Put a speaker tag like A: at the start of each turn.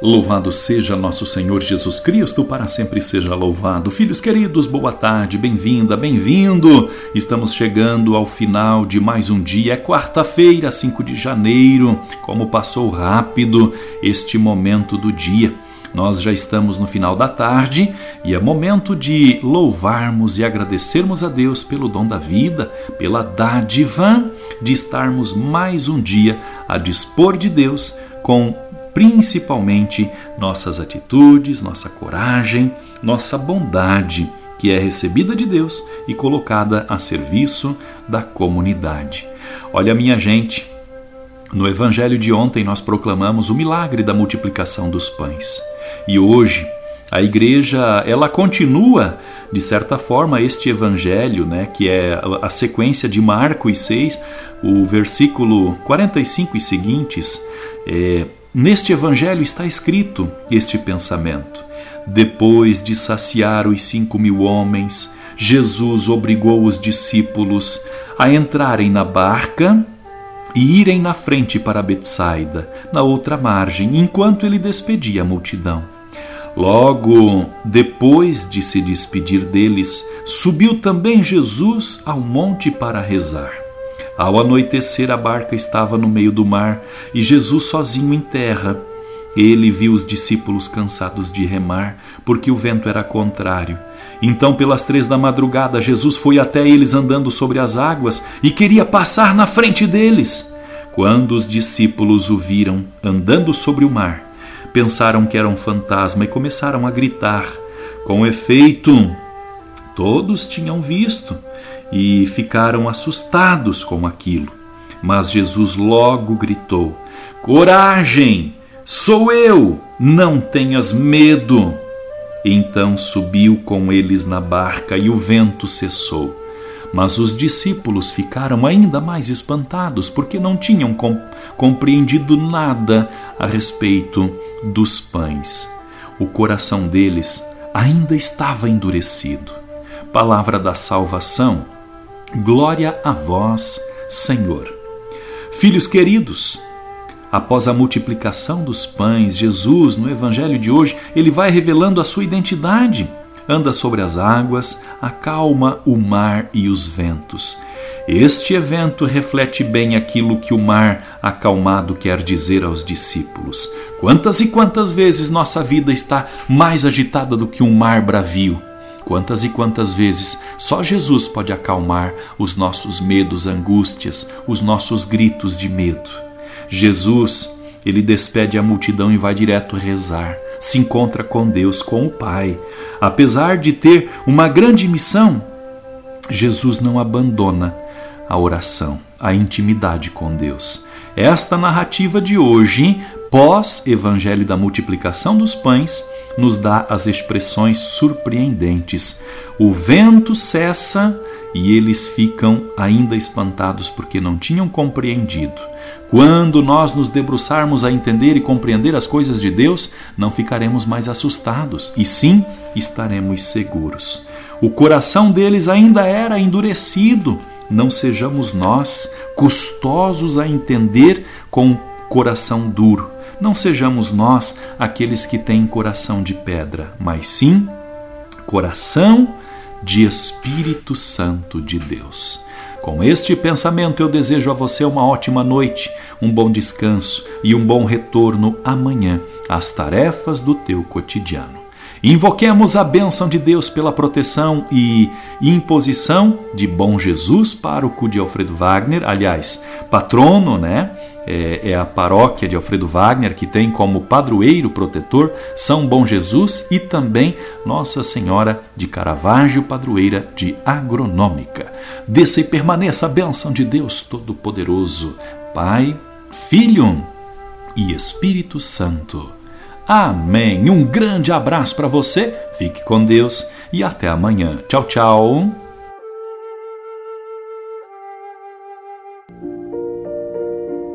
A: Louvado seja nosso Senhor Jesus Cristo, para sempre seja louvado. Filhos queridos, boa tarde, bem-vinda, bem-vindo. Estamos chegando ao final de mais um dia. É quarta-feira, 5 de janeiro. Como passou rápido este momento do dia. Nós já estamos no final da tarde e é momento de louvarmos e agradecermos a Deus pelo dom da vida, pela dádiva de estarmos mais um dia a dispor de Deus com principalmente nossas atitudes, nossa coragem, nossa bondade, que é recebida de Deus e colocada a serviço da comunidade. Olha, minha gente, no evangelho de ontem nós proclamamos o milagre da multiplicação dos pães. E hoje a igreja, ela continua de certa forma este evangelho, né, que é a sequência de Marcos 6, o versículo 45 e seguintes, é, Neste Evangelho está escrito este pensamento. Depois de saciar os cinco mil homens, Jesus obrigou os discípulos a entrarem na barca e irem na frente para Betsaida, na outra margem, enquanto ele despedia a multidão. Logo depois de se despedir deles, subiu também Jesus ao monte para rezar. Ao anoitecer, a barca estava no meio do mar e Jesus sozinho em terra. Ele viu os discípulos cansados de remar, porque o vento era contrário. Então, pelas três da madrugada, Jesus foi até eles andando sobre as águas e queria passar na frente deles. Quando os discípulos o viram andando sobre o mar, pensaram que era um fantasma e começaram a gritar. Com efeito, todos tinham visto e ficaram assustados com aquilo. Mas Jesus logo gritou: Coragem! Sou eu! Não tenhas medo! Então subiu com eles na barca e o vento cessou. Mas os discípulos ficaram ainda mais espantados porque não tinham compreendido nada a respeito dos pães. O coração deles ainda estava endurecido. Palavra da salvação Glória a vós, Senhor. Filhos queridos, após a multiplicação dos pães, Jesus, no evangelho de hoje, ele vai revelando a sua identidade. Anda sobre as águas, acalma o mar e os ventos. Este evento reflete bem aquilo que o mar acalmado quer dizer aos discípulos. Quantas e quantas vezes nossa vida está mais agitada do que um mar bravio? Quantas e quantas vezes só Jesus pode acalmar os nossos medos, angústias, os nossos gritos de medo. Jesus, ele despede a multidão e vai direto rezar, se encontra com Deus, com o Pai. Apesar de ter uma grande missão, Jesus não abandona a oração, a intimidade com Deus. Esta narrativa de hoje, pós-evangelho da multiplicação dos pães, nos dá as expressões surpreendentes. O vento cessa e eles ficam ainda espantados porque não tinham compreendido. Quando nós nos debruçarmos a entender e compreender as coisas de Deus, não ficaremos mais assustados e sim estaremos seguros. O coração deles ainda era endurecido. Não sejamos nós custosos a entender com coração duro não sejamos nós aqueles que têm coração de pedra, mas sim coração de Espírito Santo de Deus. Com este pensamento, eu desejo a você uma ótima noite, um bom descanso e um bom retorno amanhã às tarefas do teu cotidiano. Invoquemos a bênção de Deus pela proteção e imposição de Bom Jesus, pároco de Alfredo Wagner, aliás, patrono, né? É, é a paróquia de Alfredo Wagner, que tem como padroeiro protetor São Bom Jesus e também Nossa Senhora de Caravaggio, padroeira de Agronômica. Desça e permaneça a bênção de Deus Todo-Poderoso, Pai, Filho e Espírito Santo. Amém. Um grande abraço para você, fique com Deus e até amanhã. Tchau, tchau.